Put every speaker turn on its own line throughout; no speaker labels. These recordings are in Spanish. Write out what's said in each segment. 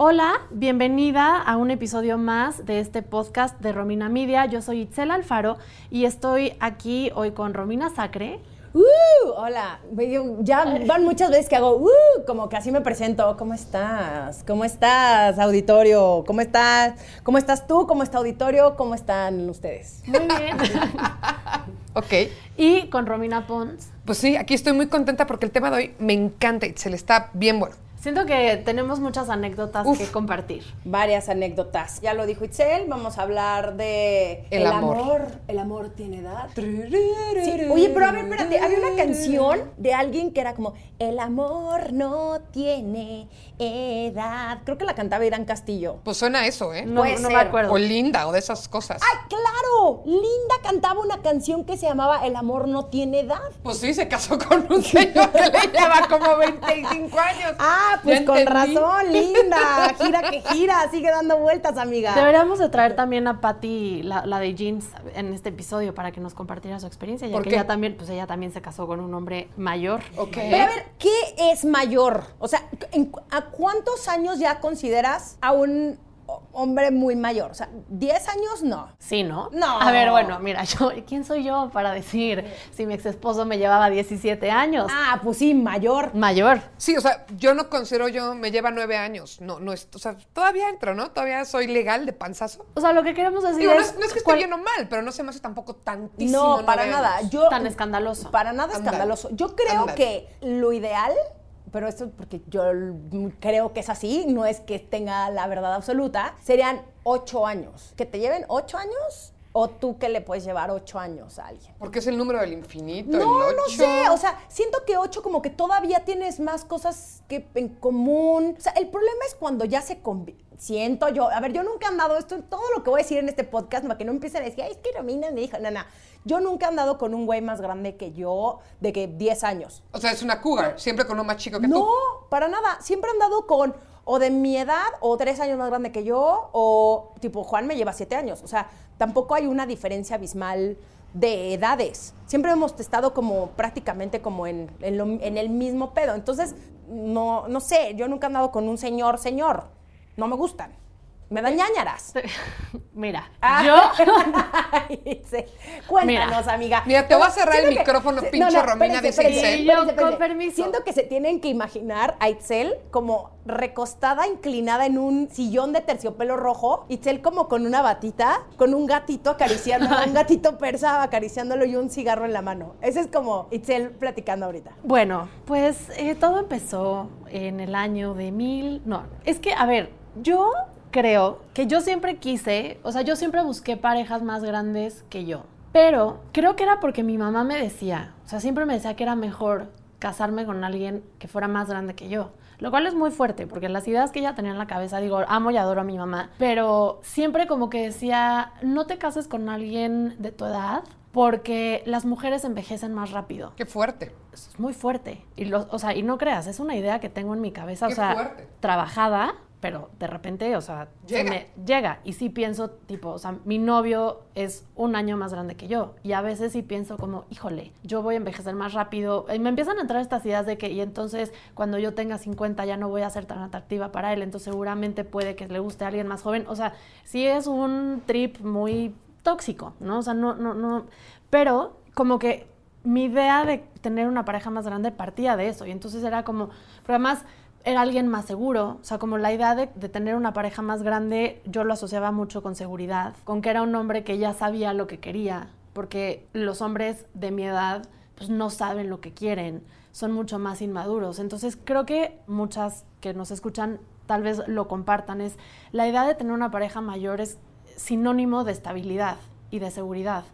Hola, bienvenida a un episodio más de este podcast de Romina Media. Yo soy Itzel Alfaro y estoy aquí hoy con Romina Sacre.
¡Uh! Hola. Ya van muchas veces que hago ¡Uh! Como que así me presento. ¿Cómo estás? ¿Cómo estás, auditorio? ¿Cómo estás? ¿Cómo estás tú? ¿Cómo está auditorio? ¿Cómo están ustedes?
Muy bien.
Ok,
y con Romina Pons.
pues sí, aquí estoy muy contenta porque el tema de hoy me encanta y se le está bien bueno.
Siento que tenemos muchas anécdotas
Uf.
que compartir.
Varias anécdotas. Ya lo dijo Itzel, vamos a hablar de...
El amor.
El amor tiene edad. Sí, Oye, pero a ver, espérate, había una canción de alguien que era como, el amor no tiene edad. Creo que la cantaba Irán Castillo.
Pues suena a eso, ¿eh?
No,
Puede
no me
ser.
acuerdo.
O linda, o de esas cosas.
¡Ay, claro! Linda cantaba una canción que se llamaba El amor no tiene edad.
Pues sí, se casó con un señor que le lleva como 25 años.
Ah, pues
Ya
con razón, linda. Gira que gira, sigue dando vueltas, amiga.
Deberíamos de traer también a Patty, la, la de Jeans, en este episodio para que nos compartiera su experiencia, ya
¿Por
que
qué?
ella también, pues ella también se casó con un hombre mayor.
Ok.
Pero a ver, ¿qué es mayor? O sea, ¿en- ¿a cuántos años ya consideras a un hombre muy mayor? O sea, ¿10 años? No.
Sí, ¿no?
No.
A ver, bueno, mira, yo, ¿quién soy yo para decir si mi ex esposo me llevaba 17 años?
Ah, pues sí, mayor.
Mayor.
Sí, o sea, yo no considero yo, me lleva nueve años. No, no es, o sea, todavía entro, ¿no? Todavía soy legal de panzazo.
O sea, lo que queremos decir
Digo, no
es,
no es que esté bien o mal, pero no se me hace tampoco tantísimo.
No, para nada. Yo,
tan escandaloso.
Para nada escandaloso. Yo creo que lo ideal, pero esto es porque yo creo que es así, no es que tenga la verdad absoluta, serían ocho años. ¿Que te lleven ocho años? ¿O tú que le puedes llevar ocho años a alguien?
Porque es el número del infinito.
No,
el
no sé. O sea, siento que ocho como que todavía tienes más cosas que en común. O sea, el problema es cuando ya se convi- Siento yo, a ver, yo nunca he andado, esto, todo lo que voy a decir en este podcast, para que no empiecen a decir, ay, es que Romina me dijo, no, no, yo nunca he andado con un güey más grande que yo, de que 10 años.
O sea, es una cougar, siempre con uno más chico que
No,
tú.
para nada, siempre he andado con o de mi edad, o tres años más grande que yo, o tipo, Juan me lleva siete años. O sea, tampoco hay una diferencia abismal de edades. Siempre hemos estado como prácticamente como en, en lo- en el mismo pedo. Entonces, no, no sé, yo nunca he andado con un señor, señor. No me gustan. Me dan ñañaras.
Mira,
Ah.
yo,
Sí. Cuéntanos,
Mira.
amiga.
Mira, te voy a cerrar el
que-
micrófono,
sí,
pinche Romina, dice
espérense,
Itzel.
Sí, yo, con permiso.
Siento que se tienen que imaginar a Itzel como recostada, inclinada en un sillón de terciopelo rojo. Itzel como con una batita, con un gatito acariciando, un gatito persa acariciándolo y un cigarro en la mano. Ese es como Itzel platicando ahorita.
bueno, pues eh, todo empezó en el año de mil, no, es que, a ver, yo creo que yo siempre quise, o sea, yo siempre busqué parejas más grandes que yo, pero creo que era porque mi mamá me decía, o sea, siempre me decía que era mejor casarme con alguien que fuera más grande que yo. Lo cual es muy fuerte, porque las ideas que ella tenía en la cabeza, digo, amo y adoro a mi mamá, pero siempre como que decía, no te cases con alguien de tu edad, porque las mujeres envejecen más rápido.
Qué fuerte.
Es muy fuerte. Y lo- o sea, y no creas, es una idea que tengo en mi cabeza, o sea,
fuerte.
trabajada, pero de repente, o sea, se
Llega.
me llega. Y sí pienso, tipo, o sea, mi novio es un año más grande que yo. Y a veces sí pienso como, híjole, yo voy a envejecer más rápido. Y me empiezan a entrar estas ideas de que, y entonces cuando yo tenga 50 ya no voy a ser tan atractiva para él. Entonces seguramente puede que le guste a alguien más joven. O sea, sí es un trip muy tóxico, ¿no? O sea, no, no, no. Pero como que mi idea de tener una pareja más grande partía de eso. Y entonces era como, pero además era alguien más seguro. O sea, como la idea de, de tener una pareja más grande, yo lo asociaba mucho con seguridad, con que era un hombre que ya sabía lo que quería. Porque los hombres de mi edad, pues no saben lo que quieren, son mucho más inmaduros. Entonces creo que muchas que nos escuchan tal vez lo compartan. Es la idea de tener una pareja mayor es sinónimo de estabilidad y de seguridad.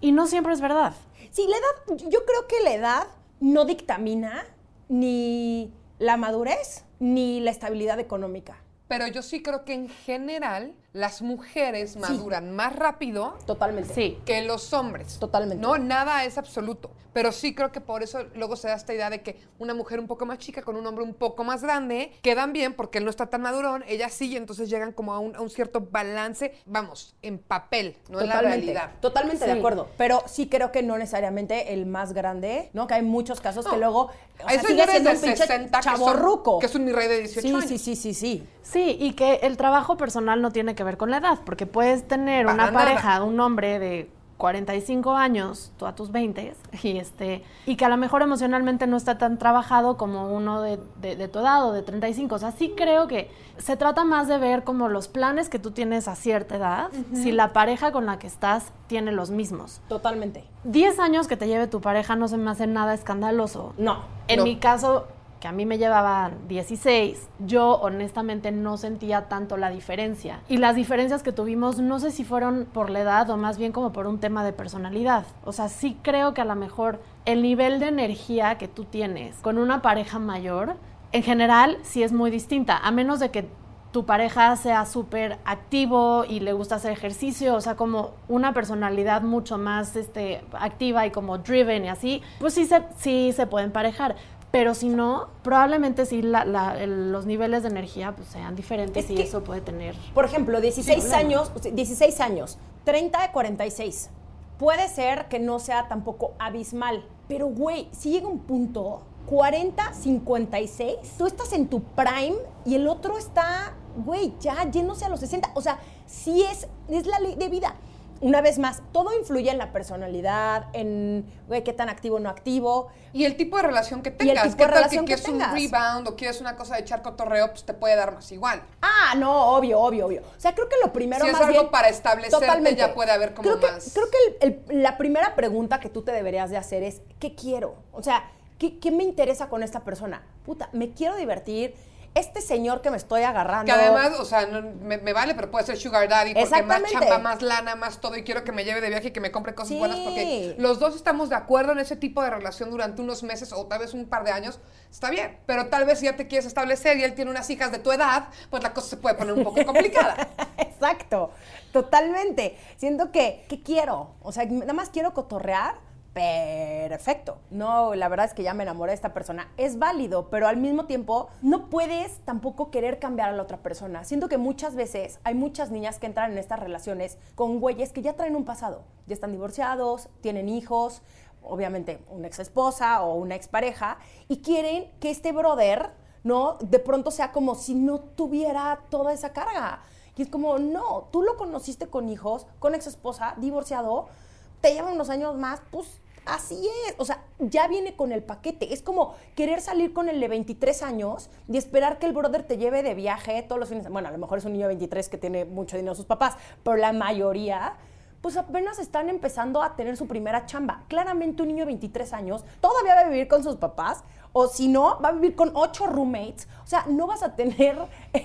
Y no siempre es verdad.
Sí, la edad, yo creo que la edad no dictamina ni la madurez ni la estabilidad económica.
pero yo sí creo que en general las mujeres maduran más rápido
Totalmente.
Sí.
que los hombres.
Totalmente.
No, nada es absoluto. Pero sí creo que por eso luego se da esta idea de que una mujer un poco más chica con un hombre un poco más grande quedan bien porque él no está tan madurón, ella sí, y entonces llegan como a un, a un cierto balance, vamos, en papel, no en la realidad.
totalmente de acuerdo. Pero sí creo que no necesariamente el más grande, ¿no? Que hay muchos casos que luego o sea, sigue siendo
de
un pinche
60 que son- que es un mi rey de 18
sí,
años.
Sí, sí, sí, sí.
Sí, y que el trabajo personal no tiene que ver con la edad, porque puedes tener
Para
una
nada.
pareja, un hombre de 45 años, tú a tus 20, y, este, y que a lo mejor emocionalmente no está tan trabajado como uno de, de- de tu edad o de 35. O sea, sí creo que se trata más de ver como los planes que tú tienes a cierta edad, si la pareja con la que estás tiene los mismos.
Totalmente.
10 años que te lleve tu pareja no se me hace nada escandaloso.
No.
En
No.
mi caso, que a mí me llevaban 16, yo honestamente no sentía tanto la diferencia. Y las diferencias que tuvimos, no sé si fueron por la edad o más bien como por un tema de personalidad. O sea, sí creo que a lo mejor el nivel de energía que tú tienes con una pareja mayor, en general, sí es muy distinta, a menos de que tu pareja sea súper activo y le gusta hacer ejercicio, o sea, como una personalidad mucho más este, activa y como driven y así, pues sí se, sí se pueden parejar. Pero si no, probablemente sí la- la- el- los niveles de energía pues, sean diferentes
Es
y
que-
eso puede tener...
Por ejemplo, 16
problema.
años, o sea, 16 años, 30 de 46. Puede ser que no sea tampoco abismal, pero güey, si llega un punto 40, 56, tú estás en tu prime y el otro está, güey, ya yéndose a los 60. O sea, sí es, es la ley de vida. Una vez más, todo influye en la personalidad, en, güey, qué tan activo o no activo.
Y el tipo de relación que
el
tengas.
tipo
¿Qué
de
tal
relación
que
que
quieres un rebound o quieres una cosa de echar cotorreo? Pues te puede dar más igual.
Ah, no, obvio, obvio, obvio. O sea, creo que lo primero
Si es
más
algo
bien-
para establecerte, ya puede haber como
creo que,
más-
Creo que el- el- la primera pregunta que tú te deberías de hacer es, ¿qué quiero? O sea, ¿qué, qué me interesa con esta persona? Puta, me quiero divertir. Este señor que me estoy agarrando...
Que además, o sea, no- me, me vale, pero puede ser sugar daddy porque más chamba, más lana, más todo y quiero que me lleve de viaje y que me compre cosas
Sí.
buenas porque los dos estamos de acuerdo en ese tipo de relación durante unos meses o tal vez un par de años, está bien. Pero tal vez si ya te quieres establecer y él tiene unas hijas de tu edad, pues la cosa se puede poner un poco complicada.
Exacto, totalmente. Siento que, ¿qué quiero? O sea, nada más quiero cotorrear. Perfecto. No, la verdad es que ya me enamoré de esta persona. Es válido, pero al mismo tiempo no puedes tampoco querer cambiar a la otra persona. Siento que muchas veces hay muchas niñas que entran en estas relaciones con güeyes que ya traen un pasado. Ya están divorciados, tienen hijos, obviamente una ex esposa o una expareja, y quieren que este brother, ¿no? De pronto sea como si no tuviera toda esa carga. Y es como, no, tú lo conociste con hijos, con ex esposa, divorciado, te lleva unos años más, pues así es. O sea, ya viene con el paquete. Es como querer salir con el de 23 años y esperar que el brother te lleve de viaje todos los fines. Bueno, a lo mejor es un niño de 23 que tiene mucho dinero sus papás, pero la mayoría pues apenas están empezando a tener su primera chamba. Claramente un niño de 23 años todavía va a vivir con sus papás, o si no, va a vivir con ocho roommates. O sea, no vas a tener,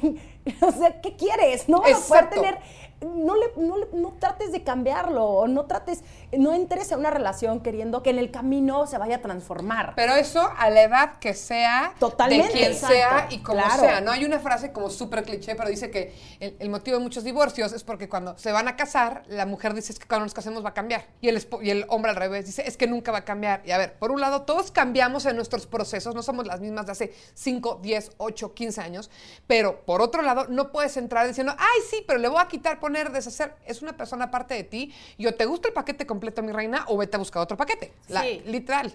o sea, ¿qué quieres? No vas a poder tener, no, le, no, le- no trates de cambiarlo, o no trates, no entres en una relación queriendo que en el camino se vaya a transformar.
Pero eso a la edad que sea,
Totalmente.
de quien
Exacto,
sea y como
claro.
sea. No hay una frase como súper cliché, pero dice que el, el motivo de muchos divorcios es porque cuando se van a casar, la mujer dice es que cuando nos casemos va a cambiar. Y el, y el hombre al revés dice es que nunca va a cambiar. Y a ver, por un lado, todos cambiamos en nuestros procesos, no somos las mismas de hace 5, 10, 8, 15 años. Pero por otro lado, no puedes entrar diciendo, ay, sí, pero le voy a quitar, poner, deshacer. Es una persona aparte de ti y o te gusta el paquete completo, mi reina, o vete a buscar otro paquete. La-
Sí.
Literal.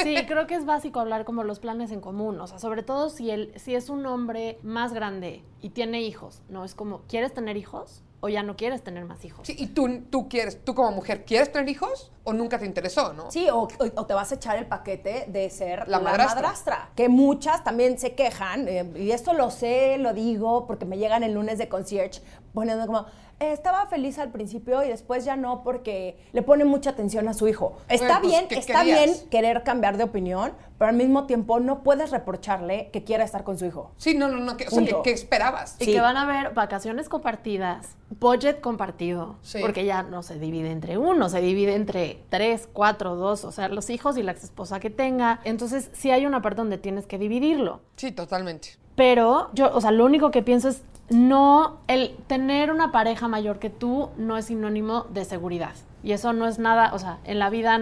Sí, creo que es básico hablar como los planes en común, o sea, sobre todo si él, si es un hombre más grande y tiene hijos, ¿no? Es como, ¿quieres tener hijos o ya no quieres tener más hijos?
Sí, y tú, tú quieres, tú como mujer, ¿quieres tener hijos o nunca te interesó, no?
Sí, o, o- o te vas a echar el paquete de ser
La
la,
madrastra.
madrastra. Que muchas también se quejan, eh, y esto lo sé, lo digo, porque me llegan el lunes de concierge poniendo como, estaba feliz al principio y después ya no porque le pone mucha atención a su hijo. Está
pues,
bien,
¿qué
está
querías?
bien querer cambiar de opinión, pero al mismo tiempo no puedes reprocharle que quiera estar con su hijo.
Sí, no, no, no. que- o sea, ¿qué,
Punto.
qué esperabas?
Y
Sí.
que van a haber vacaciones compartidas, budget compartido,
Sí.
porque ya no se divide entre uno, se divide entre tres, cuatro, dos, o sea, los hijos y la ex esposa que tenga. Entonces, sí hay una parte donde tienes que dividirlo.
Sí, totalmente.
Pero yo, o sea, lo único que pienso es no, el tener una pareja mayor que tú no es sinónimo de seguridad. Y eso no es nada, o sea, en la vida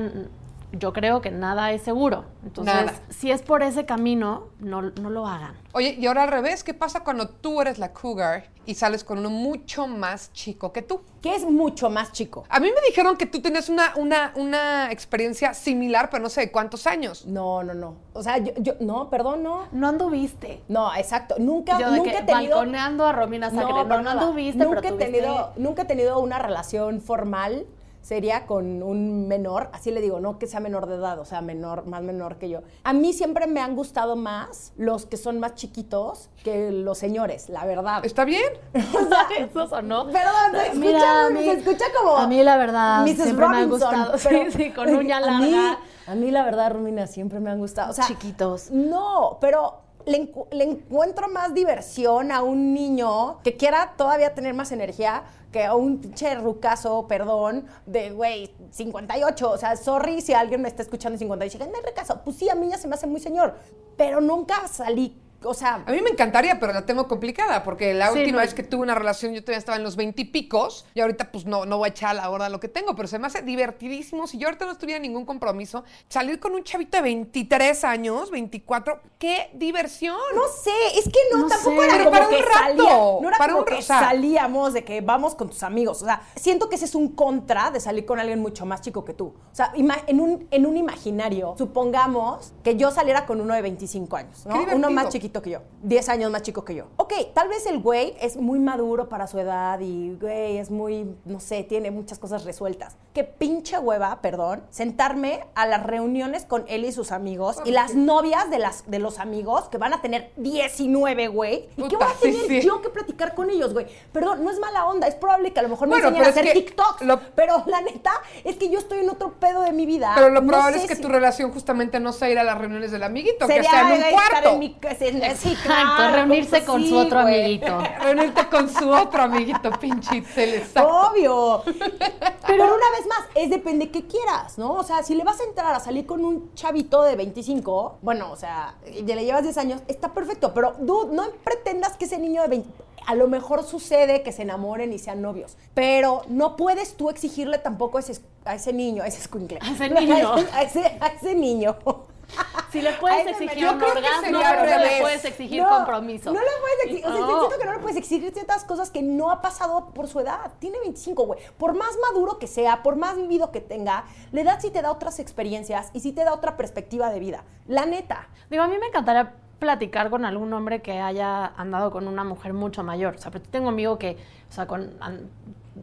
yo creo que nada es seguro. Entonces,
Nada.
si es por ese camino, no, no lo hagan.
Oye, y ahora al revés, ¿qué pasa cuando tú eres la cougar y sales con uno mucho más chico que tú?
Que es mucho más chico.
A mí me dijeron que tú tenías una, una, una experiencia similar, pero no sé de cuántos años.
No, no, no. O sea, yo, yo no, perdón, no.
No anduviste.
No, exacto. Nunca,
Yo de
nunca
que
he tenido.
balconeando a Romina Sacre. No,
para
no, anduviste,
nunca
pero
he tenido, nunca he tenido una relación formal seria con un menor, así le digo, no que sea menor de edad, o sea, menor, más menor que yo. A mí siempre me han gustado más los que son más chiquitos que los señores, la verdad.
¿Está bien?
Eso sonó.
Perdón, se escucha,
Mira, a
se
mí-
escucha como.
a mí la verdad
Mrs.
siempre me han gustado,
pero-
sí, sí, con uña
A mí,
larga.
a mí la verdad, Romina, siempre me han gustado. O sea,
Chiquitos.
No, pero le, encu- le encuentro más diversión a un niño que quiera todavía tener más energía que a un pinche rucazo, perdón, de, güey, 58. O sea, sorry si alguien me está escuchando en 58 y dice, no rucazo. Pues sí, a mí ya se me hace muy señor. Pero nunca salí, o sea...
A mí me encantaría, pero la tengo complicada, porque la
Sí,
última
no.
vez que tuve una relación yo todavía estaba en los veintipicos y, ahorita pues no, no voy a echar a la hora lo que tengo, pero se me hace divertidísimo. Si yo ahorita no tuviera ningún compromiso, salir con un chavito de 23 años, 24, ¡qué diversión!
No sé, es que no,
No
tampoco
sé.
era
Pero
como
para un rato,
salía, no era
para
como
un
que
o sea-
salíamos de que vamos con tus amigos. O sea, siento que ese es un contra de salir con alguien mucho más chico que tú. O sea, en un, en un imaginario, supongamos que yo saliera con uno de 25 años, ¿no? Uno más chiquito que yo, 10 años más chico que yo. Ok, tal vez el güey es muy maduro para su edad y, güey, es muy, no sé, tiene muchas cosas resueltas. Qué pinche hueva, perdón, sentarme a las reuniones con él y sus amigos y las novias de, las, de los amigos que van a tener 19, güey. ¿Y qué voy a tener
sí.
yo que platicar con ellos, güey? Perdón, no es mala onda, es probable que a lo mejor me
Bueno,
enseñen a hacer
lo-
pero la neta es que yo estoy en otro pedo de mi vida.
Pero lo
No
probable es que
si-
tu relación justamente no sea ir a las reuniones del amiguito, que sea en un cuarto.
en mi Sí,
Exacto,
claro,
reunirse
pues
con
sí,
su otro
güey.
amiguito.
Reunirte con su otro amiguito, pinche Itzel, exacto.
Obvio. Pero una vez más, es depende qué quieras, ¿no? O sea, si le vas a entrar a salir con un chavito de 25, bueno, o sea, y le llevas 10 años, está perfecto. Pero, dude, no pretendas que ese niño de 20. A lo mejor sucede que se enamoren y sean novios, pero no puedes tú exigirle tampoco a ese, a ese niño, a ese escuincle.
A ese niño.
A ese, a ese niño.
Si le puedes exigir un orgasmo, pero no le puedes exigir
No,
compromiso.
No le puedes exigir, o sea, siento que no le puedes exigir ciertas cosas que no ha pasado por su edad. Tiene 25, güey. Por más maduro que sea, por más vivido que tenga, la edad sí te da otras experiencias y sí te da otra perspectiva de vida. La neta.
Digo, a mí me encantaría platicar con algún hombre que haya andado con una mujer mucho mayor. O sea, pero tengo un amigo que, o sea, con, an-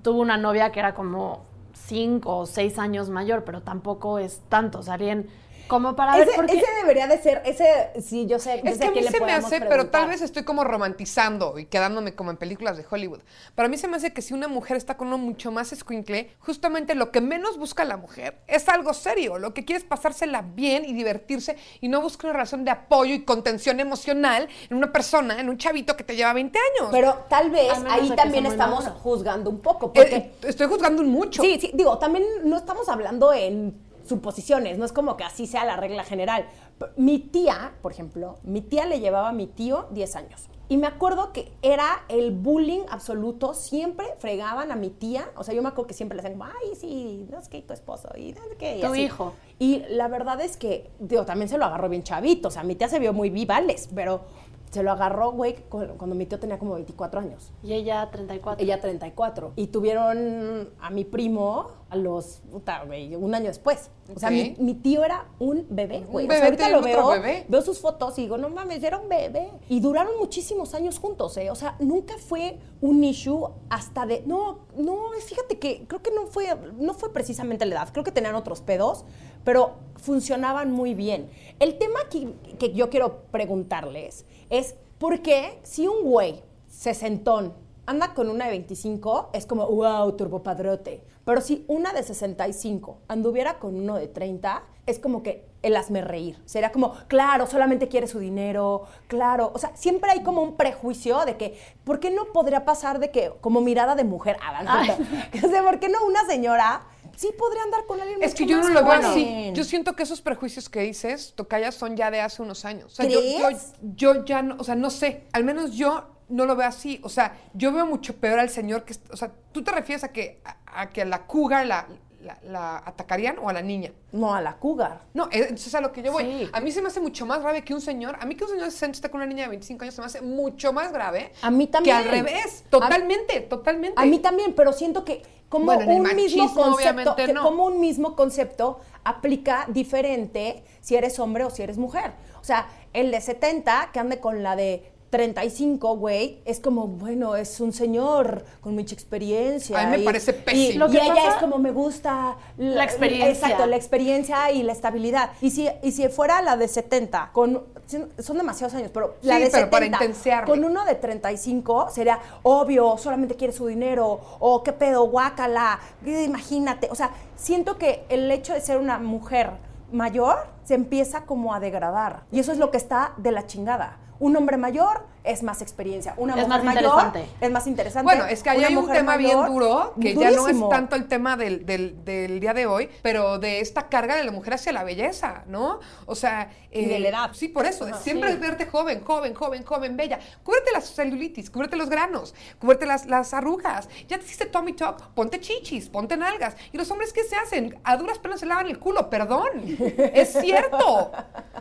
tuvo una novia que era como cinco o seis años mayor, pero tampoco es tanto. O sea, alguien como para ver
Ese,
por qué...
ese debería de ser, ese, sí, yo sé.
Es que a mí se me hace, pero tal vez estoy como romantizando y quedándome como en películas de Hollywood. Para mí se me hace que si una mujer está con uno mucho más escuincle, justamente lo que menos busca la mujer es algo serio. Lo que quiere es pasársela bien y divertirse y no busca una relación de apoyo y contención emocional en una persona, en un chavito que te lleva 20 años.
Pero tal vez ahí también estamos juzgando un poco.
Eh,
Porque
estoy juzgando un mucho.
Sí, sí, digo, también no estamos hablando en suposiciones, no es como que así sea la regla general. Mi tía, por ejemplo, mi tía le llevaba a mi tío 10 años. Y me acuerdo que era el bullying absoluto, siempre fregaban a mi tía, o sea, yo me acuerdo que siempre le hacían como, ay, sí, no es que tu esposo, y no sé qué. y
Tu
así.
hijo.
Y la verdad es que, digo, también se lo agarró bien chavito, o sea, mi tía se vio muy vivales, pero se lo agarró, güey, cu- cuando mi tío tenía como 24 años.
Y ella 34.
Ella 34. Y tuvieron a mi primo a los, puta, güey, un año después. O sea, mi, mi tío era un bebé, güey.
Un
O sea,
bebé,
ahorita lo veo,
bebé.
veo sus fotos y digo, no mames, era un bebé. Y duraron muchísimos años juntos, ¿eh? O sea, nunca fue un issue hasta de, no, no, fíjate que creo que no fue, no fue precisamente la edad, creo que tenían otros pedos, pero funcionaban muy bien. El tema que yo quiero preguntarles es, ¿por qué si un güey sesentón anda con una de 25, es como, wow, turbopadrote. Pero si una de 65 anduviera con uno de 30, es como que el hazme reír. Sería como, claro, solamente quiere su dinero, claro. O sea, siempre hay como un prejuicio de que, ¿por qué no podría pasar de que, como mirada de mujer, sea, ¿por qué no una señora sí podría andar con alguien
Es
mucho
que yo no lo veo
joven.
así. Yo siento que esos prejuicios que dices, Tocaya, son ya de hace unos años. O sea, yo, yo,
¿Crees?
yo ya no, o sea, no sé. Al menos yo no lo veo así. O sea, yo veo mucho peor al señor que, o sea, ¿tú te refieres a que a, a que la cougar la, la, la atacarían o a la niña?
No, a la cougar.
No, eh, eso es a lo que yo voy.
Sí.
A mí se me hace mucho más grave que un señor. A mí que un señor de 60 esté con una niña de 25 años se me hace mucho más grave.
A mí también.
Que al revés. Totalmente, totalmente.
A mí también, pero siento que como
Bueno,
un mismo concepto, que
no.
como un mismo concepto aplica diferente si eres hombre o si eres mujer. O sea, el de 70 que ande con la de 35, güey, es como, bueno, es un señor con mucha experiencia.
A mí me
y-
parece
y-
pésimo.
Y, ella es como, me gusta
La experiencia.
Exacto, la experiencia y la estabilidad. Y si, y si fuera la de 70, con, son demasiados años, pero la
Sí,
de
pero
70,
para
con uno de 35 sería obvio, solamente quiere su dinero, o qué pedo, guácala, imagínate. O sea, siento que el hecho de ser una mujer mayor se empieza como a degradar. Y eso es lo que está de la chingada. Un hombre mayor es más experiencia. Una
Es
mujer
más
mayor
interesante.
es más interesante.
Bueno, es que ahí hay un tema bien duro, que ya no es tanto el tema del, del- del día de hoy, pero de esta carga de la mujer hacia la belleza, ¿no? O sea...
Y de la edad.
Sí, por eso. de siempre
Sí.
verte joven, joven, joven, joven, bella. Cúbrete las celulitis, cúbrete los granos, cúbrete las, las arrugas. Ya te hiciste tummy tuck, ponte chichis, ponte nalgas. ¿Y los hombres qué se hacen? A duras penas se lavan el culo, perdón. Es cierto.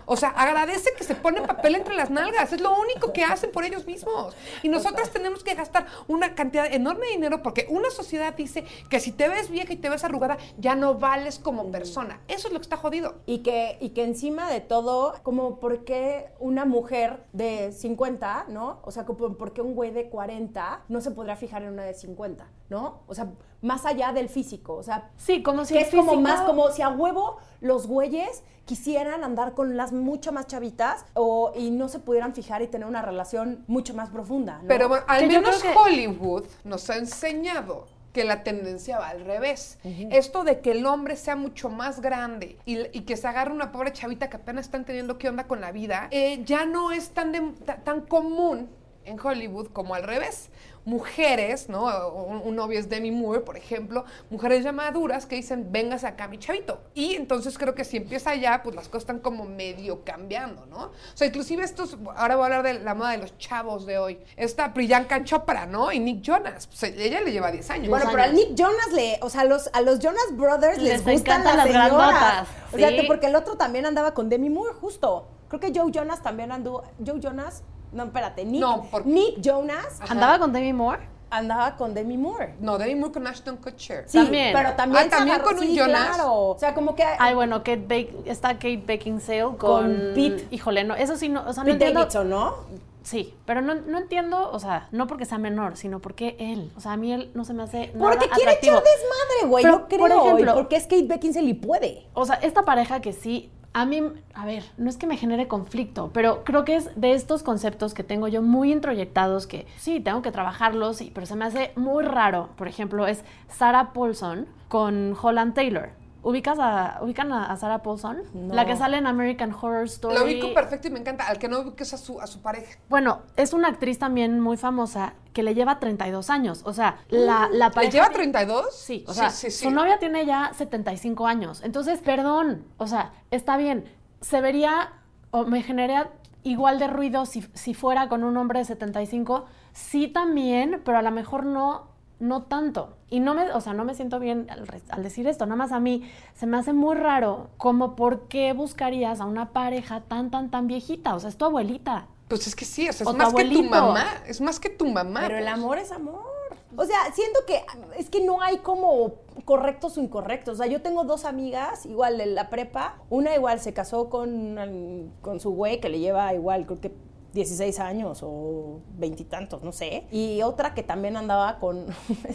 O sea, agradece que se pone papel entre las nalgas. Es lo único que hacen por ellos mismos. Y nosotras tenemos que gastar una cantidad enorme de dinero porque una sociedad dice que si te ves vieja y te ves arrugada, ya no vales como persona. Eso es lo que está jodido.
Y que, y que encima de todo, como por qué una mujer de 50, ¿no? O sea, como por qué un güey de 40 no se podrá fijar en una de 50, ¿no? O sea, más allá del físico, o sea,
Sí, como si
que es como más como si a huevo los güeyes quisieran andar con las mucho más chavitas o, y no se pudieran fijar y tener una relación mucho más profunda, ¿no?
Pero bueno, al menos
que-
Hollywood nos ha enseñado que la tendencia va al revés. Esto de que el hombre sea mucho más grande y, y que se agarre una pobre chavita que apenas está entendiendo qué onda con la vida, eh, ya no es tan, de- ta- tan común en Hollywood como al revés. Mujeres, ¿no? Un, un novio es Demi Moore, por ejemplo, mujeres ya maduras que dicen, vengas acá, mi chavito. Y entonces creo que si empieza allá, pues las cosas están como medio cambiando, ¿no? O sea, inclusive estos, ahora voy a hablar de la moda de los chavos de hoy. Esta Priyanka Chopra, ¿no? Y Nick Jonas. Pues ella le lleva 10 años.
Bueno, pero al. Nick Jonas le, o sea, los, a los Jonas Brothers les,
Les
gustan las,
las
señoras.
grandotas,
O sea, porque el otro también andaba con Demi Moore, justo. Creo que Joe Jonas también anduvo. Joe Jonas, no, espérate, Nick,
No, porque-
Nick Jonas
¿Andaba con Demi Moore?
andaba con Demi Moore.
No, Demi Moore con Ashton Kutcher.
Sí,
También.
pero también,
Ah, también
agarró-
con un
sí,
Jonas.
claro. O sea, como que
Ay, bueno, Kate Bake, está Kate Beckinsale con,
Con Pete.
Híjole, no, eso sí, no, o sea, no
Pete
entiendo.
Davidson, ¿no?
Sí, pero no, no entiendo, o sea, no porque sea menor, sino porque él, o sea, a mí él no se me hace
Porque
nada
quiere
atractivo.
echar desmadre, güey. Yo creo.
por ejemplo-
porque es Kate Beckinsale y puede.
O sea, esta pareja que sí, a mí, a ver, no es que me genere conflicto, pero creo que es de estos conceptos que tengo yo muy introyectados que sí, tengo que trabajarlos, pero se me hace muy raro. Por ejemplo, es Sarah Paulson con Holland Taylor. ¿Ubicas a, ¿Ubican a, a Sarah Paulson?
No.
La que sale en American Horror Story.
Lo ubico perfecto y me encanta. Al que no ubiques a su, a su pareja.
Bueno, es una actriz también muy famosa que le lleva 32 años. O sea, la, la
¿Le
pareja...
lleva
de-
32?
Sí, o sea,
sí, sí.
su novia tiene ya 75 años. Entonces, perdón, o sea, está bien. Se vería o me generaría igual de ruido si, si fuera con un hombre de 75. Sí también, pero a lo mejor no, no tanto. Y no me, o sea, no me siento bien al, decir esto. Nada más a mí se me hace muy raro como por qué buscarías a una pareja tan, tan, tan viejita. O sea, es tu abuelita.
Pues es que sí, o sea,
O
es
tu
más que tu mamá. Es más que tu mamá.
Pero el
pues.
amor es amor. O sea, siento que es que no hay como correctos o incorrectos. O sea, yo tengo dos amigas, igual de la prepa. Una igual se casó con, con su güey que le lleva igual, creo que 16 años o veintitantos, no sé. Y otra que también andaba con,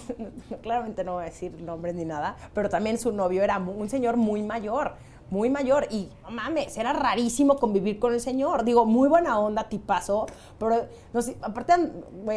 claramente no voy a decir nombres ni nada, pero también su novio era un señor muy mayor, muy mayor. Y no mames, era rarísimo convivir con el señor. Digo, muy buena onda, tipazo, pero aparte,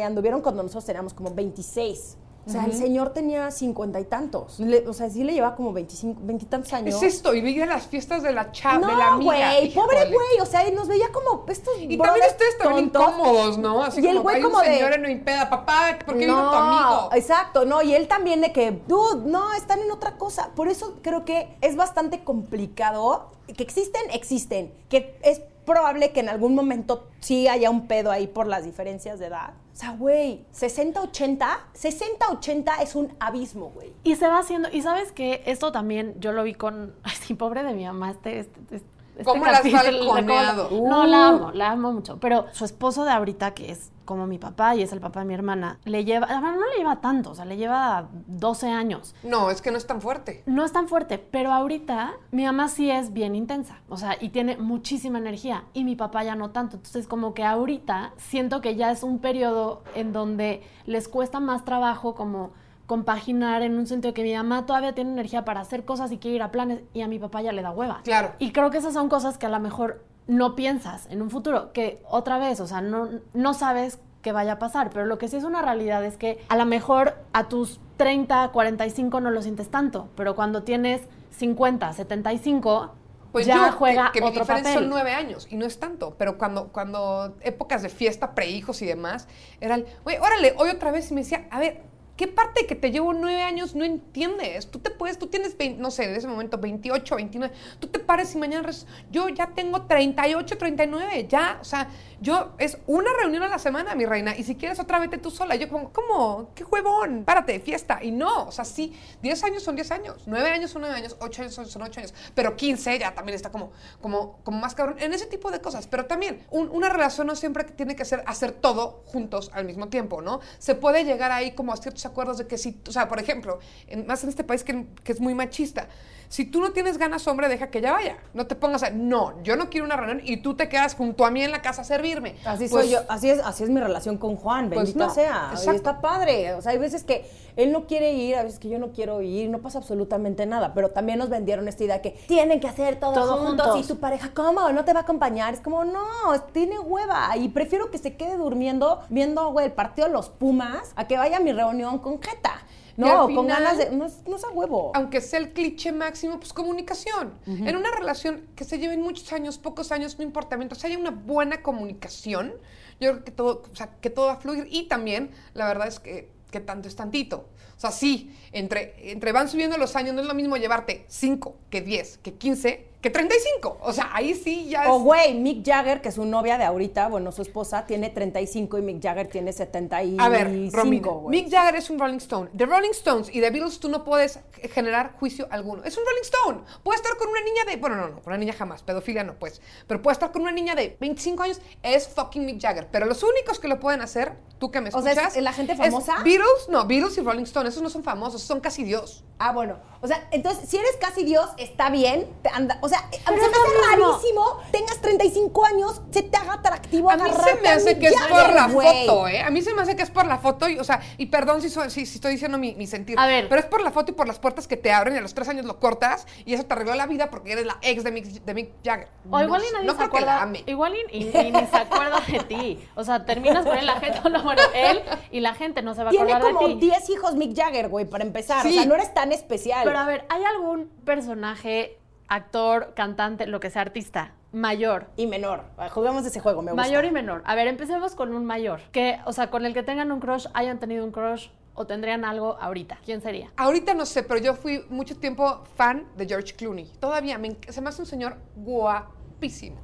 anduvieron cuando nosotros teníamos como 26. O sea, el señor tenía cincuenta y tantos. Le- o sea, sí le llevaba como veinticinco, veintitantos años.
Es esto, y veía las fiestas de la chava,
No,
de la amiga.
güey, pobre güey. O sea, y nos veía como estos
Y también ustedes
tontos.
incómodos, ¿no? Así
Y el
como,
güey
hay
como
un
de-
señor en no impeda, papá, ¿por qué vino tu
No,
amigo?
exacto, no, y él también de que, dude, no, están en otra cosa. Por eso creo que es bastante complicado. Que existen, existen. Que es probable que en algún momento sí haya un pedo ahí por las diferencias de edad. O sea, güey, 60-80, 60-80 es un abismo, güey.
Y se va haciendo, y sabes que esto también yo lo vi con, ay, sí, pobre de mi mamá, este, este, este
¿Cómo la has
capítulo,
balconeado?
cómo- No, la amo, la amo mucho. Pero su esposo de ahorita, que es como mi papá y es el papá de mi hermana, le lleva, bueno, no le lleva tanto, o sea, le lleva 12 años.
No, es que no es tan fuerte.
No es tan fuerte, pero ahorita mi mamá sí es bien intensa, o sea, y tiene muchísima energía, y mi papá ya no tanto. Entonces, como que ahorita siento que ya es un periodo en donde les cuesta más trabajo como compaginar en un sentido que mi mamá todavía tiene energía para hacer cosas y quiere ir a planes, y a mi papá ya le da hueva.
Claro.
Y creo que esas son cosas que a lo mejor no piensas en un futuro, que otra vez, o sea, no, no sabes qué vaya a pasar, pero lo que sí es una realidad es que a lo mejor a tus 30, 45 no lo sientes tanto, pero cuando tienes 50, 75,
Pues
ya
yo,
juega
que, que mi
otro
diferencia
papel.
son nueve años y no es tanto, pero cuando, cuando épocas de fiesta, prehijos y demás, era el, güey, órale, hoy otra vez y me decía, a ver, ¿qué parte de que te llevo nueve años no entiendes? Tú te puedes, tú tienes, 20, no sé, en ese momento 28, 29, tú te pares y mañana, yo ya tengo 38, 39, ya, o sea, yo, es una reunión a la semana, mi reina, y si quieres otra vete tú sola, yo como, ¿cómo? ¿Qué huevón? Párate, fiesta, y no, o sea, sí, 10 años son 10 años, 9 años son 9 años, 8 años son, son 8 años, pero 15 ya también está como, como, como más cabrón, en ese tipo de cosas, pero también, un- una relación no siempre tiene que ser hacer todo juntos al mismo tiempo, ¿no? Se puede llegar ahí como a ciertos acuerdos de que si, o sea, por ejemplo, en- más en este país que, que es muy machista, si tú no tienes ganas, hombre, deja que ella vaya. No te pongas a, no, yo no quiero una reunión y tú te quedas junto a mí en la casa a servirme.
Así
Pues,
soy yo, así es, así es mi relación con Juan,
Pues
bendita
no,
sea. Y
exacto.
está padre. O sea, hay veces que él no quiere ir, a veces que yo no quiero ir, no pasa absolutamente nada. Pero también nos vendieron esta idea que tienen que hacer todo,
Todo
juntos,
juntos.
y tu pareja, ¿cómo? ¿No te va a acompañar? Es como, no, tiene hueva. Y prefiero que se quede durmiendo viendo, güey, el partido de los Pumas a que vaya a mi reunión con Jeta. No, con
final-
ganas de. No, no es a huevo.
aunque sea el cliché máximo, pues comunicación. En una relación que se lleven muchos años, pocos años, no importa, mientras haya una buena comunicación, yo creo que todo, o sea, que todo va a fluir. Y también, la verdad es que, que tanto es tantito. O sea, sí, entre, entre van subiendo los años, no es lo mismo llevarte 5 que 10, que 15, que 35. O sea, ahí sí ya es...
O güey, Mick Jagger, que es su novia de ahorita, bueno, su esposa, tiene 35 y Mick Jagger tiene 75.
A ver. Mick Jagger es un Rolling Stone. De Rolling Stones y de Beatles tú no puedes generar juicio alguno. Es un Rolling Stone. Puede estar con una niña de... Bueno, no, no, con una niña jamás. Pedofilia no, pues. Pero puede estar con una niña de 25 años. Es fucking Mick Jagger. Pero los únicos que lo pueden hacer, tú que me
O sea,
escuchas...
¿es la gente
es
famosa?
Beatles, no, Beatles y Rolling Stone. Esos no son famosos, son casi Dios.
Ah, bueno. O sea, entonces, si eres casi Dios, está bien. te anda, o sea, a mí se me hace
mismo.
rarísimo, tengas 35 años, se te haga atractivo
A mí se me hace que es por la foto, ¿eh? A mí se me hace que es por la foto, y, o sea, y perdón si, si, si estoy diciendo mi, mi sentir.
A ver.
Pero es por la foto y por las puertas que te abren y a los tres años lo cortas y eso te arregló la vida porque eres la ex de Mick, de Mick Jagger.
O igual y nadie
no
se acuerda. Igual y, y- y ni se acuerda de ti. O sea, terminas con él, la gente, no, bueno, él y la gente no se va a
Tiene
acordar
como
de ti.
10 hijos Mick Jagger, güey, para empezar.
Sí.
O sea, no eres tan especial.
Pero a ver, ¿hay algún personaje, actor, cantante, lo que sea, artista, mayor?
y menor. Juguemos ese juego, me gusta.
Mayor y menor. A ver, empecemos con un mayor. Que, o sea, con el que tengan un crush, hayan tenido un crush o tendrían algo ahorita. ¿Quién sería?
Ahorita no sé, pero yo fui mucho tiempo fan de George Clooney. Todavía me, se me hace un señor guapísimo.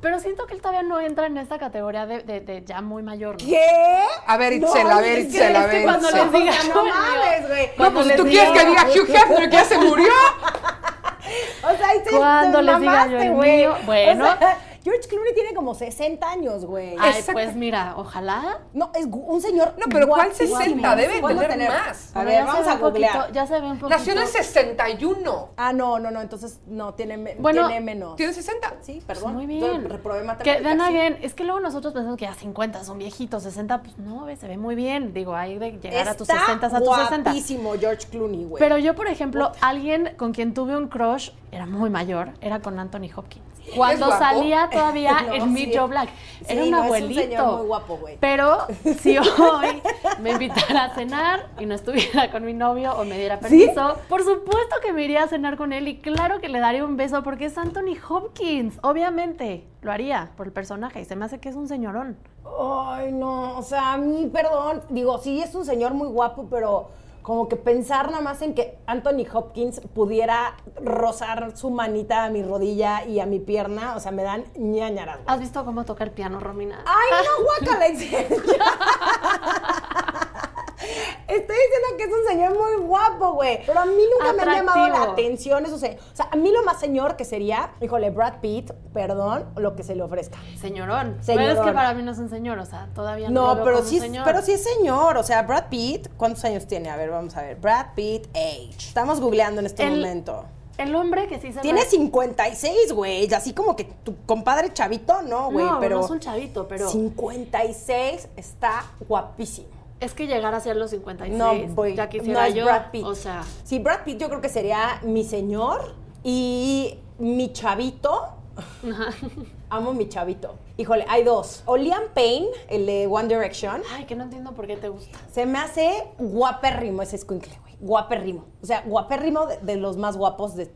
Pero siento que él todavía no entra en esta categoría de, de- de ya muy mayor. ¿no?
¿Qué?
A ver, Itzel, a ver, Itzel, a
es que
ver,
cuando
Itzel.
les diga,
No
no
mames,
güey.
No, pues si tú quieres que
diga-
Hugh Hefner que ya se murió.
O sea, te,
Cuando les diga yo el mío, bueno.
O sea, George Clooney tiene como 60 años, güey.
Ay,
Exacto.
pues mira, ojalá.
No, es un señor.
No, pero ¿cuál
guapísimo.
60? Debe
¿Cuándo
tener más.
A ver,
ya
vamos a
un poquito-
googlear.
ya se ve un poquito.
Nació en el 61.
Ah, no, no, no, entonces no, tiene,
Bueno,
tiene menos.
¿Tiene 60?
Sí,
Pues
perdón.
muy bien.
reprobé
Que
matemáticas,
then
sí.
again, es que luego nosotros pensamos que ya 50 son viejitos, 60, pues no, ve, se ve muy bien. Digo, hay de llegar a tus
Está
60 a tus 60.
guapísimo George Clooney, güey.
Pero yo, por ejemplo, alguien con quien tuve un crush, era muy mayor, era con Anthony Hopkins. Cuando salía todavía
No,
en
sí.
Joe Black. Era
Sí,
un
no, es un
abuelito.
señor muy guapo, güey.
Pero si hoy me invitara a cenar y no estuviera con mi novio o me diera permiso, por supuesto que me iría a cenar con él y claro que le daría un beso porque es Anthony Hopkins. Obviamente lo haría por el personaje y se me hace que es un señorón.
Ay, no, o sea, a mí, perdón, digo, sí es un señor muy guapo, pero como que pensar nada más en que Anthony Hopkins pudiera rozar su manita a mi rodilla y a mi pierna, o sea, me dan ñañaras.
¿Has visto cómo toca el piano, Romina?
Ay, no, serio. Estoy diciendo que es un señor muy guapo, güey. Pero a mí nunca me ha llamado la atención eso. se- O sea, a mí lo más señor que sería, híjole, Brad Pitt, perdón, lo que se le ofrezca.
Señorón.
Señorón.
Pero es que para mí no es un señor, o sea, todavía no, lo
No,
veo
pero
como
sí,
señor.
pero sí es señor. O sea, Brad Pitt, ¿cuántos años tiene? A ver, vamos a ver. Brad Pitt age. Estamos googleando en este
El-
momento.
El hombre que sí se
Tiene
me-
56, güey. Así como que tu compadre chavito, no, güey.
No,
pero
no es un chavito, pero
56 está guapísimo.
Es que llegar hacia los 56,
No, voy.
ya
no
quisiera
es
yo,
Brad Pitt.
o sea,
Sí, Brad Pitt yo creo que sería mi señor y mi chavito. Amo mi chavito. Híjole, hay dos. O Liam Payne, el de One Direction.
ay, que no entiendo por qué te gusta.
Se me hace guapérrimo ese escuincle, güey. Guapérrimo. O sea, guapérrimo de, de los más guapos de-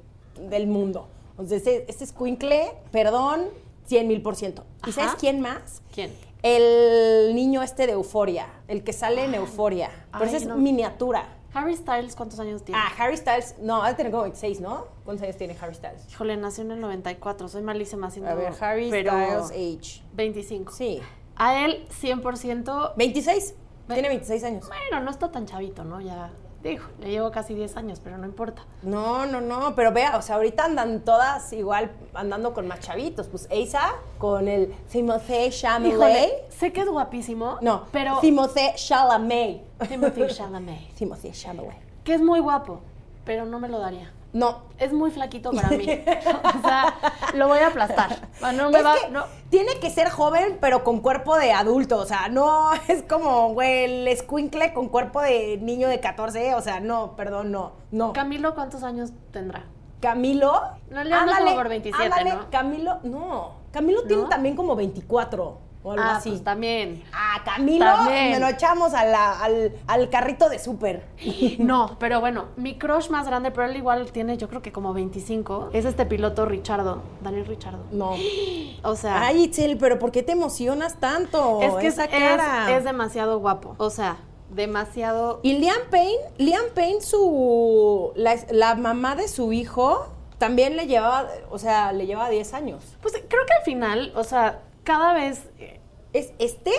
del mundo. O sea, ese, ese escuincle, perdón, 100 mil por ciento. ¿Y
Ajá.
sabes quién más?
¿Quién?
El niño este de Euforia, el que sale en Euforia. Pero ese es
no.
miniatura.
Harry Styles, ¿cuántos años tiene?
Ah, Harry Styles, no, ha de tener como 26, ¿no? ¿Cuántos años tiene Harry Styles?
Híjole, nació en el 94, soy malísima haciendo...
A ver, Harry
pero
Styles age.
25.
Sí.
A él 100%...
26.
Ve-
Tiene 26 años.
Bueno, no está tan chavito, ¿no? Ya, digo, le llevo casi 10 años, pero no importa.
No, no, no, pero vea, o sea, ahorita andan todas igual andando con más chavitos. Pues Asa con el Timothée Chalamet.
Híjole, sé que es guapísimo,
No,
pero...
Timothée Chalamet.
Timothy Chalamet.
Timothée Chalamet.
Que es muy guapo, pero no me lo daría.
No.
Es muy flaquito para mí. o sea, lo voy a aplastar. No me
es
va,
que
no.
tiene que ser joven, pero con cuerpo de adulto. O sea, no es como, güey, el escuincle con cuerpo de niño de 14. O sea, no, perdón, no, no.
Camilo, ¿cuántos años tendrá?
Camilo.
No, le como por 27,
ándale,
¿no?
Camilo, no. Camilo tiene también como 24 o algo
ah,
así.
pues también.
Ah, Camilo,
También.
me lo echamos a la- al, al carrito de súper.
No, pero bueno, mi crush más grande, pero él igual tiene, yo creo que como 25, es este piloto Richardo, Daniel Richardo.
No.
O sea,
Ay, Itzel, pero ¿por qué te emocionas tanto?
es que es,
esa cara.
es- es demasiado guapo. O sea, demasiado.
Y Liam Payne, Liam Payne, su. La, la mamá de su hijo también le llevaba, o sea, le llevaba 10 años.
Pues creo que al final, o sea, cada vez. eh,
¿Es este?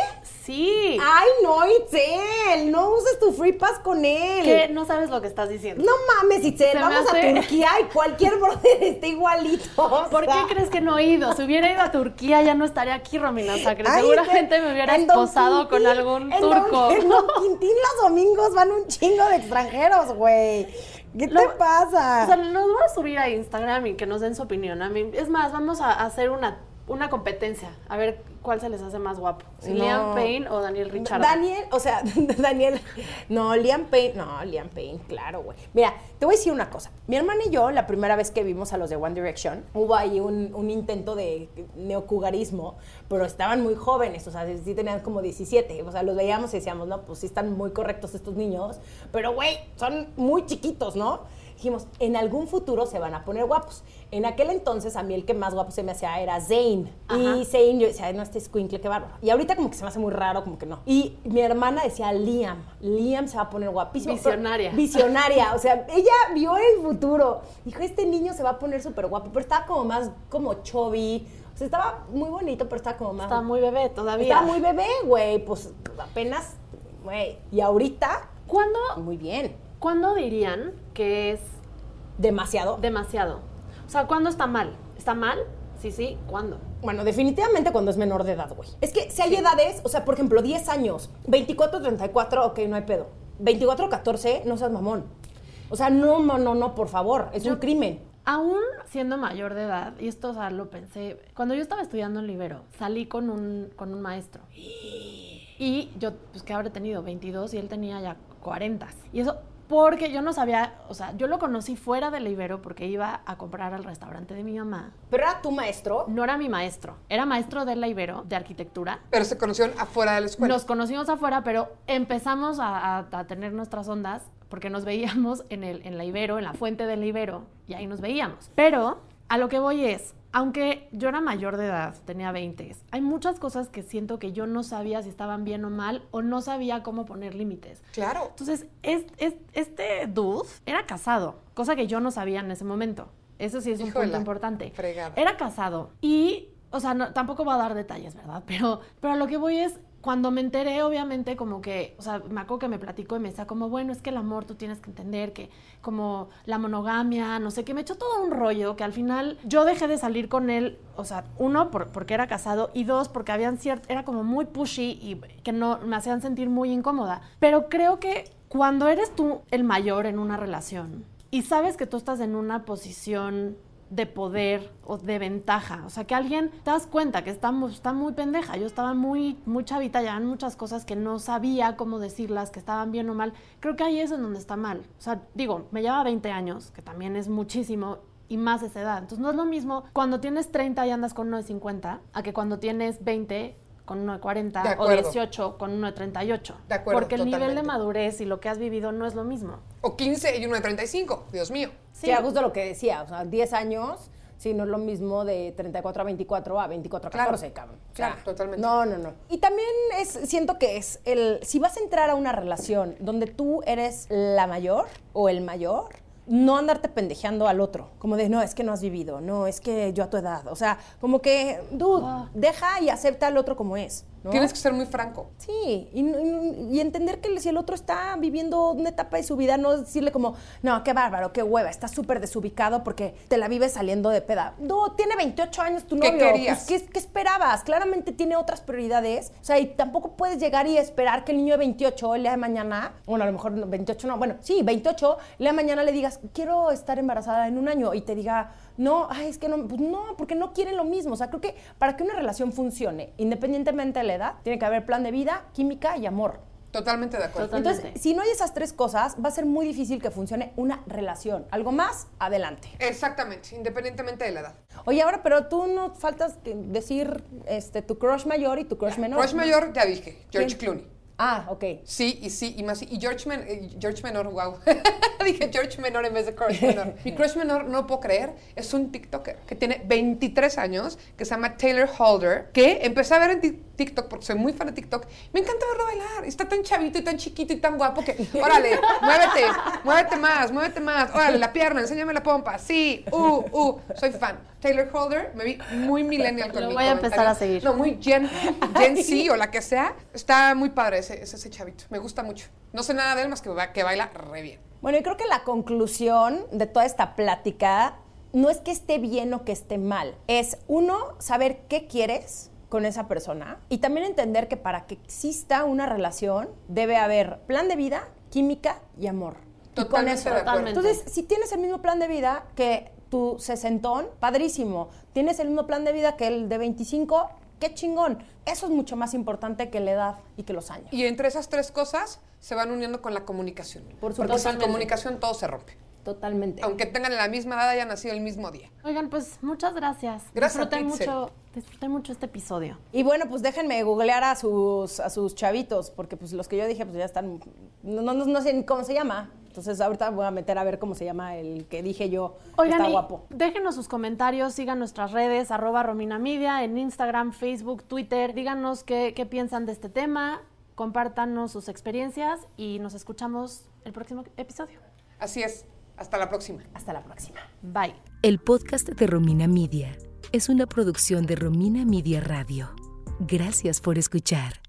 Sí.
Ay, no, Itzel, no uses tu free pass con él.
que no sabes lo que estás diciendo.
No mames, Itzel,
Se
vamos a Turquía y cualquier brother está igualito. o
¿Por
sea.
qué crees que no he ido? Si hubiera ido a Turquía ya no estaría aquí, Romina Sacre.
Ay,
Seguramente
en-
me hubiera esposado con algún
en Don-
turco.
en Don Quintín los domingos van un chingo de extranjeros, güey. ¿Qué
Lo-
te pasa?
O sea, nos voy a subir a Instagram y que nos den su opinión. A mí, es más, vamos a hacer una, una competencia. A ver cuál se les hace más guapo. Si
No.
Liam Payne o Daniel Richard.
Daniel, o sea, Daniel, no, Liam Payne, no, Liam Payne, claro, güey. Mira, te voy a decir una cosa. Mi hermana y yo, la primera vez que vimos a los de One Direction, hubo ahí un, un intento de neocugarismo, pero estaban muy jóvenes, o sea, sí tenían como 17, o sea, los veíamos y decíamos, no, pues sí están muy correctos estos niños, pero güey, son muy chiquitos, ¿no? Dijimos, en algún futuro se van a poner guapos. En aquel entonces, a mí el que más guapo se me hacía era Zayn. Y Zayn, yo decía, "Ay, no, este escuincle, qué bárbaro. Y ahorita como que se me hace muy raro, como que no. Y mi hermana decía, Liam, Liam se va a poner guapísimo.
Visionaria.
Pero- visionaria. O sea, ella vio el futuro. Dijo, este niño se va a poner súper guapo. Pero estaba como más, como chubby. O sea, estaba muy bonito, pero estaba como más...
Está muy bebé todavía.
Estaba muy bebé, güey. Pues apenas, güey. Y ahorita,
¿Cuándo,
muy bien.
¿Cuándo dirían que es
Demasiado.
demasiado? O sea, ¿cuándo está mal? ¿Está mal? Sí, sí. ¿Cuándo?
Bueno, definitivamente cuando es menor de edad, güey. Es que si hay edades, o sea, por ejemplo, 10 años, 24, 34, ok, no hay pedo. 24, 14, no seas mamón. O sea, no, no, no, no, por favor, es un crimen.
Aún siendo mayor de edad, y esto o sea, lo pensé, cuando yo estaba estudiando en Libero, salí con un, con un maestro. Y yo, pues que habré tenido 22 y él tenía ya 40. Y eso Porque yo no sabía, o sea, yo lo conocí fuera del Ibero porque iba a comprar al restaurante de mi mamá.
Pero era tu maestro.
No era mi maestro, era maestro de la Ibero, de arquitectura.
Pero se conocieron afuera de la escuela.
Nos conocimos afuera, pero empezamos a, a- a tener nuestras ondas porque nos veíamos en, el, en la Ibero, en la fuente del Ibero, y ahí nos veíamos. Pero a lo que voy es, aunque yo era mayor de edad, tenía 20, hay muchas cosas que siento que yo no sabía si estaban bien o mal, o no sabía cómo poner límites.
Claro.
Entonces, es, es- este dude era casado, cosa que yo no sabía en ese momento. Eso sí es un punto importante.
fregada.
Era casado y, o sea, no- tampoco voy a dar detalles, ¿verdad? Pero, pero a lo que voy es, cuando me enteré, obviamente, como que, o sea, me acuerdo que me platicó y me decía como, bueno, es que el amor tú tienes que entender que como la monogamia, no sé qué, me echó todo un rollo que al final yo dejé de salir con él, o sea, uno, por- porque era casado y dos, porque habían cierto, era como muy pushy y que no me hacían sentir muy incómoda. Pero creo que cuando eres tú el mayor en una relación y sabes que tú estás en una posición de poder o de ventaja. O sea, que alguien te das cuenta que está, está muy pendeja. Yo estaba muy, muy chavita, ya muchas cosas que no sabía cómo decirlas, que estaban bien o mal. Creo que ahí es en donde está mal. O sea, digo, me lleva 20 años, que también es muchísimo. Y más esa edad. Entonces no es lo mismo cuando tienes 30 y andas con uno de 50, a que cuando tienes 20 con uno de 40
De
o
acuerdo.
18 con uno de 38.
De acuerdo,
Porque el nivel de
totalmente.
madurez y lo que has vivido no es lo mismo.
O 15 y uno de 35. Dios mío.
Sí, a gusto lo que decía, o sea, 10 años, sí, no es lo mismo de 34 a 24 a 24 a
Claro,
14, cabrón. O sea,
claro, totalmente.
No, no, no. Y también es, siento que es el, si vas a entrar a una relación donde tú eres la mayor o el mayor, no andarte pendejeando al otro, como de, no, es que no has vivido, no, es que yo a tu edad, o sea, como que, dude, deja y acepta al otro como es, ¿no?
Tienes que ser muy franco.
Sí, y, y- entender que si el otro está viviendo una etapa de su vida, no decirle como, no, qué bárbaro, qué hueva, estás súper desubicado porque te la vives saliendo de peda. No, tiene 28 años tu
¿Qué
novio.
querías?
Pues, ¿qué, qué esperabas? Claramente tiene otras prioridades. O sea, y tampoco puedes llegar y esperar que el niño de 28 el día de mañana, bueno, a lo mejor no, 28 no, bueno, sí, 28, el día de mañana le digas, quiero estar embarazada en un año y te diga, no, ay, es que no, pues no, porque no quieren lo mismo. O sea, creo que para que una relación funcione, independientemente de la edad, tiene que haber plan de vida, química y amor.
Totalmente de acuerdo.
Totalmente.
Entonces, si no hay esas tres cosas, va a ser muy difícil que funcione una relación. Algo más, adelante.
Exactamente, independientemente de la edad.
Oye, ahora, pero tú no faltas decir este, tu crush mayor y tu crush menor.
Crush mayor, ya dije, George
¿Quién?
Clooney.
Ah, ok.
Sí, y sí, y más. Y George, Men- eh, George Menor, wow. Dije George Menor en vez de Crush Menor. Mi Crush Menor, no lo puedo creer, es un TikToker que tiene 23 años, que se llama Taylor Holder, que empecé a ver en Tik- TikTok, porque soy muy fan de TikTok. Me encanta verlo bailar. Está tan chavito y tan chiquito y tan guapo que, órale, muévete, muévete más, muévete más. Órale, la pierna, enséñame la pompa. Sí, uh, uh, soy fan. Taylor Holder, me vi muy millennial con
Lo voy a empezar
comentario.
a seguir.
No, muy Gen, Gen Z o la que sea. Está muy padre ese, ese, ese chavito. Me gusta mucho. No sé nada de él más que, que baila re bien.
Bueno, yo creo que la conclusión de toda esta plática no es que esté bien o que esté mal. Es, uno, saber qué quieres con esa persona y también entender que para que exista una relación debe haber plan de vida, química y amor. y con
Totalmente
eso.
de acuerdo.
Totalmente.
Entonces, si tienes el mismo plan de vida que tu sesentón, padrísimo. Tienes el mismo plan de vida que el de 25, qué chingón. Eso es mucho más importante que la edad y que los años.
Y entre esas tres cosas se van uniendo con la comunicación.
Por
Porque sin
supuesto.
comunicación todo se rompe.
Totalmente.
Aunque tengan la misma edad, hayan nacido el mismo día.
Oigan, pues muchas gracias.
Gracias a
disfruté mucho, disfruté mucho este episodio.
Y bueno, pues déjenme googlear a sus, a sus chavitos, porque pues los que yo dije pues ya están, no, no, no sé ni cómo se llama. Entonces ahorita voy a meter a ver cómo se llama el que dije yo.
Oigan,
está guapo.
déjenos sus comentarios, sigan nuestras redes, arroba Romina Media, en Instagram, Facebook, Twitter. Díganos qué, qué piensan de este tema, compártanos sus experiencias y nos escuchamos el próximo episodio.
Así es. Hasta la próxima.
Hasta la próxima.
Bye.
El podcast de Romina Media es una producción de Romina Media Radio. Gracias por escuchar.